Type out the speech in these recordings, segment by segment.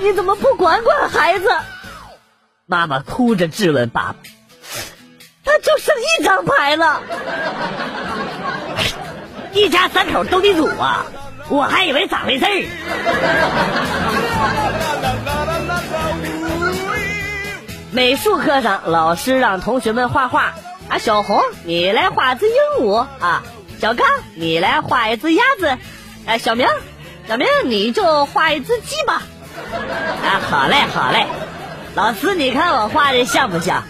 你怎么不管管孩子？妈妈哭着质问爸爸，他就剩一张牌了。一家三口斗地主啊，我还以为咋回事儿？美术课上，老师让同学们画画啊。小红，你来画只鹦鹉啊。小刚你来画一只鸭子，哎，小明，小明你就画一只鸡吧。啊，好嘞，好嘞，老师你看我画的像不像？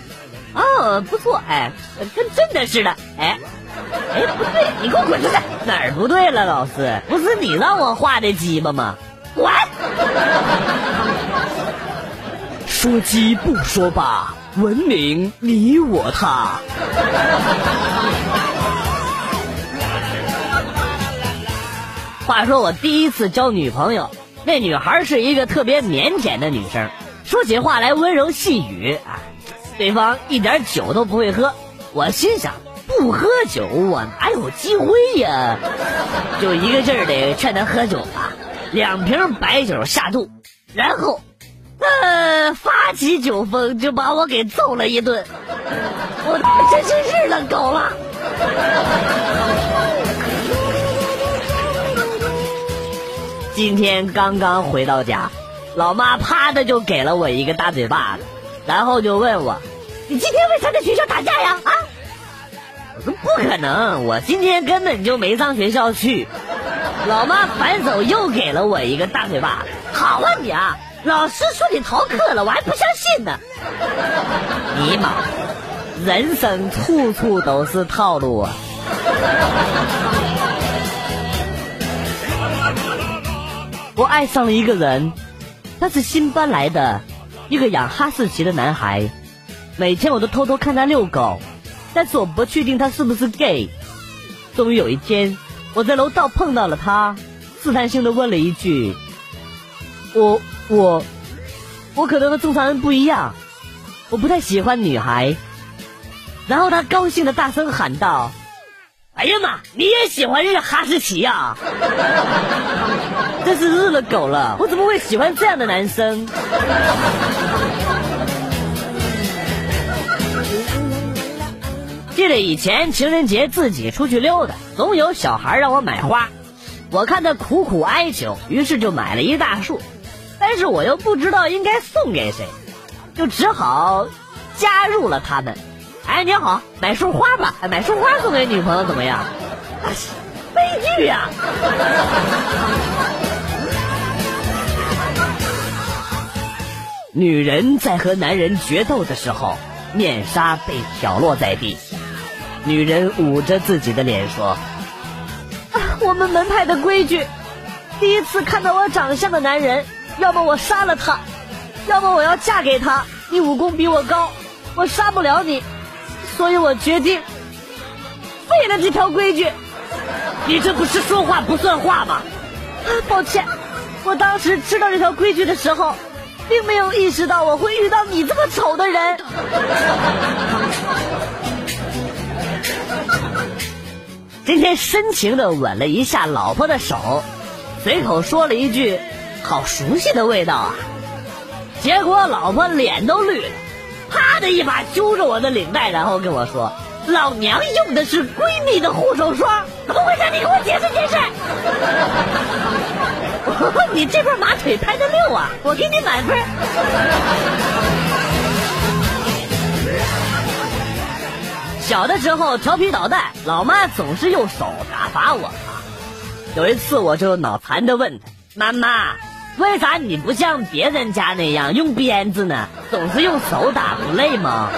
哦，不错，哎，跟真的似的，哎，哎，不对，你给我滚出去！哪儿不对了，老师？不是你让我画的鸡巴吗？滚！说鸡不说吧，文明你我他。话说我第一次交女朋友，那女孩是一个特别腼腆的女生，说起话来温柔细语啊。对方一点酒都不会喝，我心想不喝酒我哪有机会呀？就一个劲儿的劝她喝酒啊，两瓶白酒下肚，然后。呃，发起酒疯就把我给揍了一顿，我真是日了狗了。今天刚刚回到家，老妈啪的就给了我一个大嘴巴子，然后就问我：“你今天为啥在学校打架呀？”啊，我说不可能，我今天根本就没上学校去。老妈反手又给了我一个大嘴巴子，好啊你啊！老师说你逃课了，我还不相信呢。尼玛，人生处处都是套路啊！我爱上了一个人，他是新搬来的，一个养哈士奇的男孩。每天我都偷偷看他遛狗，但是我不确定他是不是 gay。终于有一天，我在楼道碰到了他，试探性的问了一句：“我。”我，我可能和正常人不一样，我不太喜欢女孩。然后他高兴的大声喊道：“哎呀妈，你也喜欢这个哈士奇呀？真是日了狗了！我怎么会喜欢这样的男生？”记得以前情人节自己出去溜达，总有小孩让我买花，我看他苦苦哀求，于是就买了一大束。但是我又不知道应该送给谁，就只好加入了他们。哎，你好，买束花吧，买束花送给女朋友怎么样？悲剧呀！女人在和男人决斗的时候，面纱被挑落在地，女人捂着自己的脸说：“我们门派的规矩，第一次看到我长相的男人。”要么我杀了他，要么我要嫁给他。你武功比我高，我杀不了你，所以我决定废了这条规矩。你这不是说话不算话吗？抱歉，我当时知道这条规矩的时候，并没有意识到我会遇到你这么丑的人。今天深情的吻了一下老婆的手，随口说了一句。好熟悉的味道啊！结果老婆脸都绿了，啪的一把揪着我的领带，然后跟我说：“老娘用的是闺蜜的护手霜，怎么回事？你给我解释解释。”你这份马腿拍的溜啊！我给你满分。小的时候调皮捣蛋，老妈总是用手打罚我。有一次我就脑残的问她：“妈妈。”为啥你不像别人家那样用鞭子呢？总是用手打不累吗？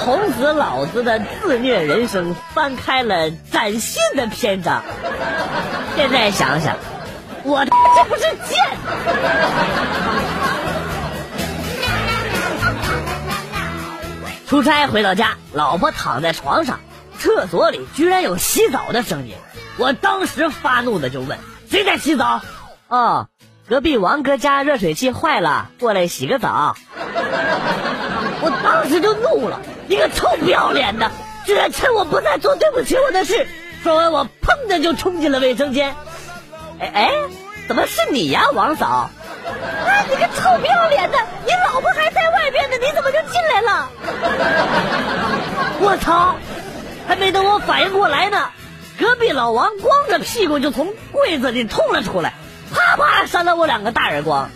从此老子的自虐人生翻开了崭新的篇章。现在想想，我这不是贱！出差回到家，老婆躺在床上，厕所里居然有洗澡的声音。我当时发怒的就问：谁在洗澡？哦，隔壁王哥家热水器坏了，过来洗个澡。我当时就怒了，你个臭不要脸的，居然趁我不在做对不起我的事。说完，我砰的就冲进了卫生间。哎哎，怎么是你呀，王嫂？啊，你个臭不要脸的！你老婆还在外边呢，你怎么就进来了？我操！还没等我反应过来呢，隔壁老王光着屁股就从柜子里冲了出来，啪啪扇了我两个大耳光，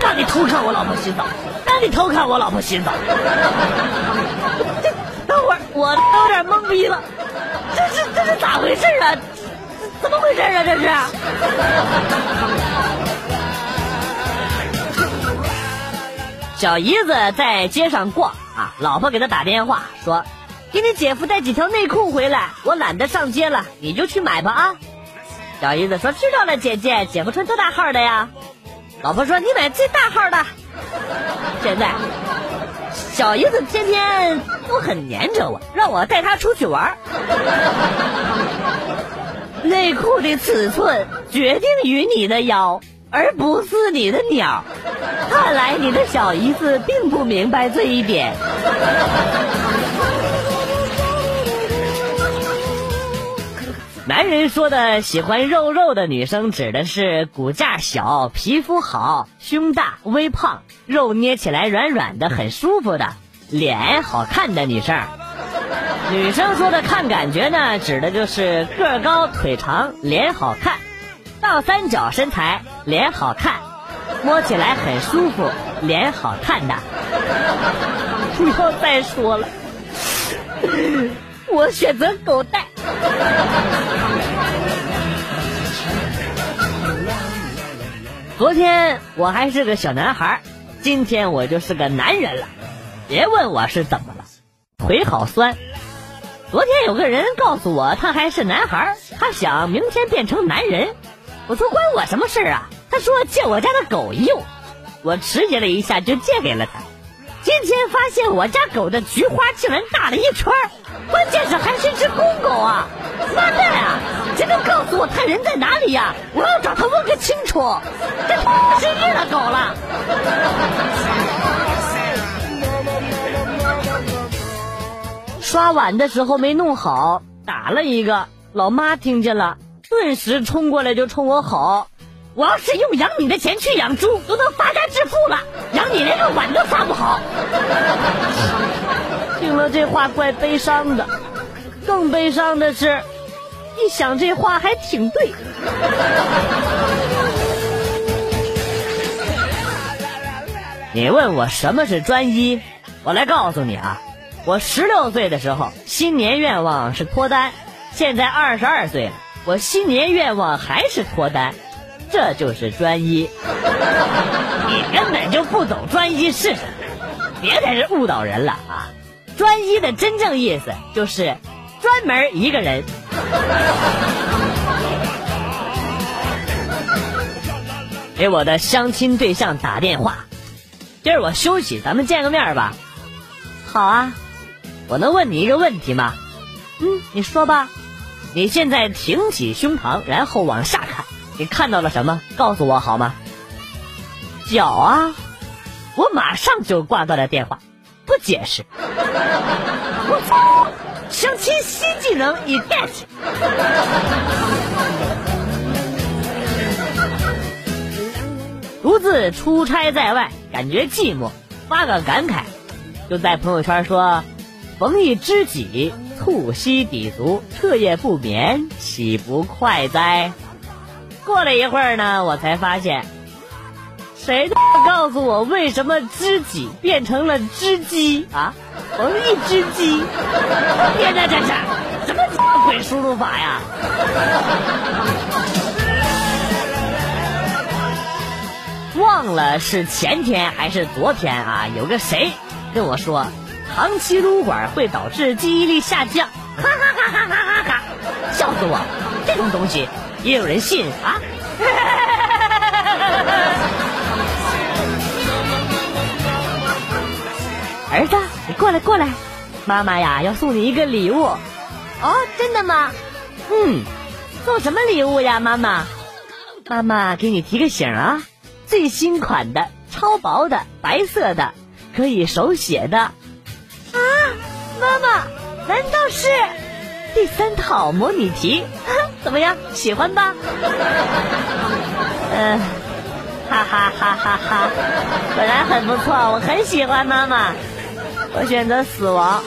让你偷看我老婆洗澡，让你偷看我老婆洗澡。这 等会儿我都有点懵逼了，这是这是咋回事啊？怎么回事啊？这是？小姨子在街上逛啊，老婆给他打电话说：“给你姐夫带几条内裤回来，我懒得上街了，你就去买吧啊。”小姨子说：“知道了，姐姐，姐夫穿多大号的呀？”老婆说：“你买最大号的。”现在，小姨子天天都很黏着我，让我带她出去玩。内裤的尺寸决定于你的腰。而不是你的鸟，看来你的小姨子并不明白这一点。男人说的喜欢肉肉的女生，指的是骨架小、皮肤好、胸大、微胖、肉捏起来软软的、很舒服的、脸好看的女生。女生说的看感觉呢，指的就是个高、腿长、脸好看。倒三角身材，脸好看，摸起来很舒服，脸好看的。不要再说了，我选择狗带。昨天我还是个小男孩，今天我就是个男人了。别问我是怎么了，腿好酸。昨天有个人告诉我，他还是男孩，他想明天变成男人。我说关我什么事啊？他说借我家的狗用，我迟疑了一下就借给了他。今天发现我家狗的菊花竟然大了一圈，关键是还是只公狗啊！妈蛋啊！谁能告诉我他人在哪里呀？我要找他问个清楚。这是日了狗了。刷碗的时候没弄好，打了一个，老妈听见了。顿时冲过来就冲我吼：“我要是用养你的钱去养猪，都能发家致富了。养你连个碗都刷不好。”听了这话怪悲伤的，更悲伤的是，一想这话还挺对。你问我什么是专一，我来告诉你啊，我十六岁的时候新年愿望是脱单，现在二十二岁了。我新年愿望还是脱单，这就是专一。你根本就不懂专一是什么，别在这误导人了啊！专一的真正意思就是专门一个人。给我的相亲对象打电话，今儿我休息，咱们见个面吧。好啊，我能问你一个问题吗？嗯，你说吧。你现在挺起胸膛，然后往下看，你看到了什么？告诉我好吗？脚啊！我马上就挂断了电话，不解释。我操！相亲新技能已 get。独自出差在外，感觉寂寞，发个感慨，就在朋友圈说：“逢一知己。”促膝抵足，彻夜不眠，岂不快哉？过了一会儿呢，我才发现，谁告诉我为什么知己变成了知鸡啊？逢一只鸡，天哪，这是什么鬼输入法呀？忘了是前天还是昨天啊？有个谁跟我说。长期撸管会导致记忆力下降，哈哈哈哈哈哈！笑死我！这种东西也有人信啊？儿子，你过来过来，妈妈呀要送你一个礼物。哦，真的吗？嗯，送什么礼物呀，妈妈？妈妈给你提个醒啊，最新款的，超薄的，白色的，可以手写的。啊，妈妈，难道是第三套模拟题？怎么样，喜欢吧？嗯，哈哈哈哈哈！本来很不错，我很喜欢妈妈，我选择死亡。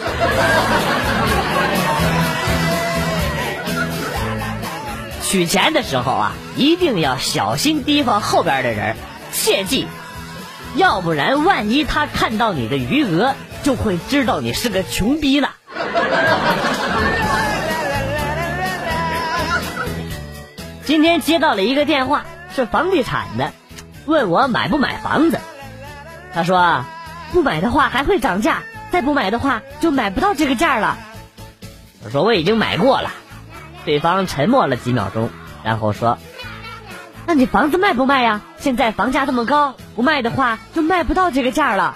取钱的时候啊，一定要小心提防后边的人，切记，要不然万一他看到你的余额，就会知道你是个穷逼了。今天接到了一个电话，是房地产的，问我买不买房子。他说，不买的话还会涨价，再不买的话就买不到这个价了。我说我已经买过了。对方沉默了几秒钟，然后说：“那你房子卖不卖呀？现在房价这么高，不卖的话就卖不到这个价了。”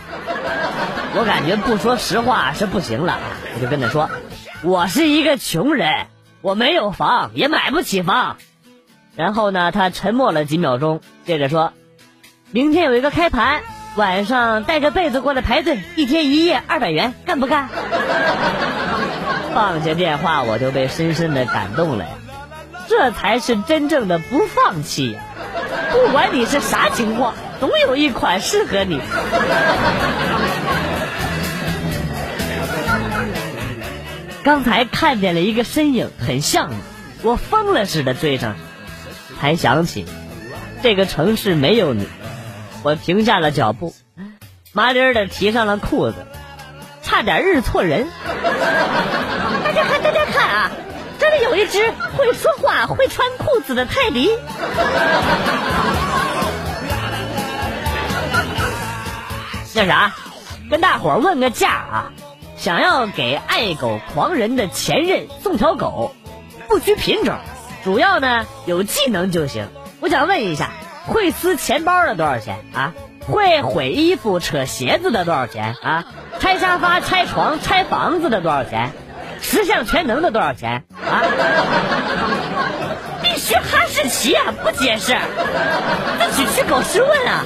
我感觉不说实话是不行了，我就跟他说：“我是一个穷人，我没有房，也买不起房。”然后呢，他沉默了几秒钟，接着说：“明天有一个开盘，晚上带着被子过来排队，一天一夜二百元，干不干？” 放下电话，我就被深深的感动了呀！这才是真正的不放弃呀！不管你是啥情况，总有一款适合你。刚才看见了一个身影，很像你，我疯了似的追上去，才想起这个城市没有你，我停下了脚步，麻溜的提上了裤子，差点认错人。大家看，大家看啊！这里有一只会说话、会穿裤子的泰迪。那啥，跟大伙儿问个价啊！想要给爱狗狂人的前任送条狗，不拘品种，主要呢有技能就行。我想问一下，会撕钱包的多少钱啊？会毁衣服、扯鞋子的多少钱啊？拆沙发、拆床、拆房子的多少钱？十项全能的多少钱啊？必须哈士奇啊！不解释，自己去狗试问啊！